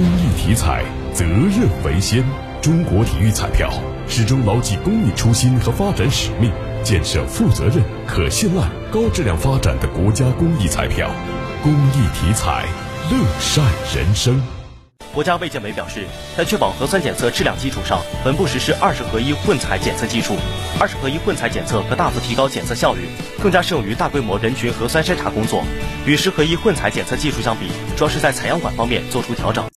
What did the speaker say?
公益体彩责任为先。中国体育彩票始终牢记公益初心和发展使命建设负责任可信赖高质量发展的国家公益彩票。公益体彩乐善人生。国家卫健委表示在确保核酸检测质量基础上稳步实施二十合一混采检测技术。二十合一混采检测可大幅提高检测效率更加适用于大规模人群核酸筛查工作。与十合一混采检测技术相比主要是在采样管方面做出调整。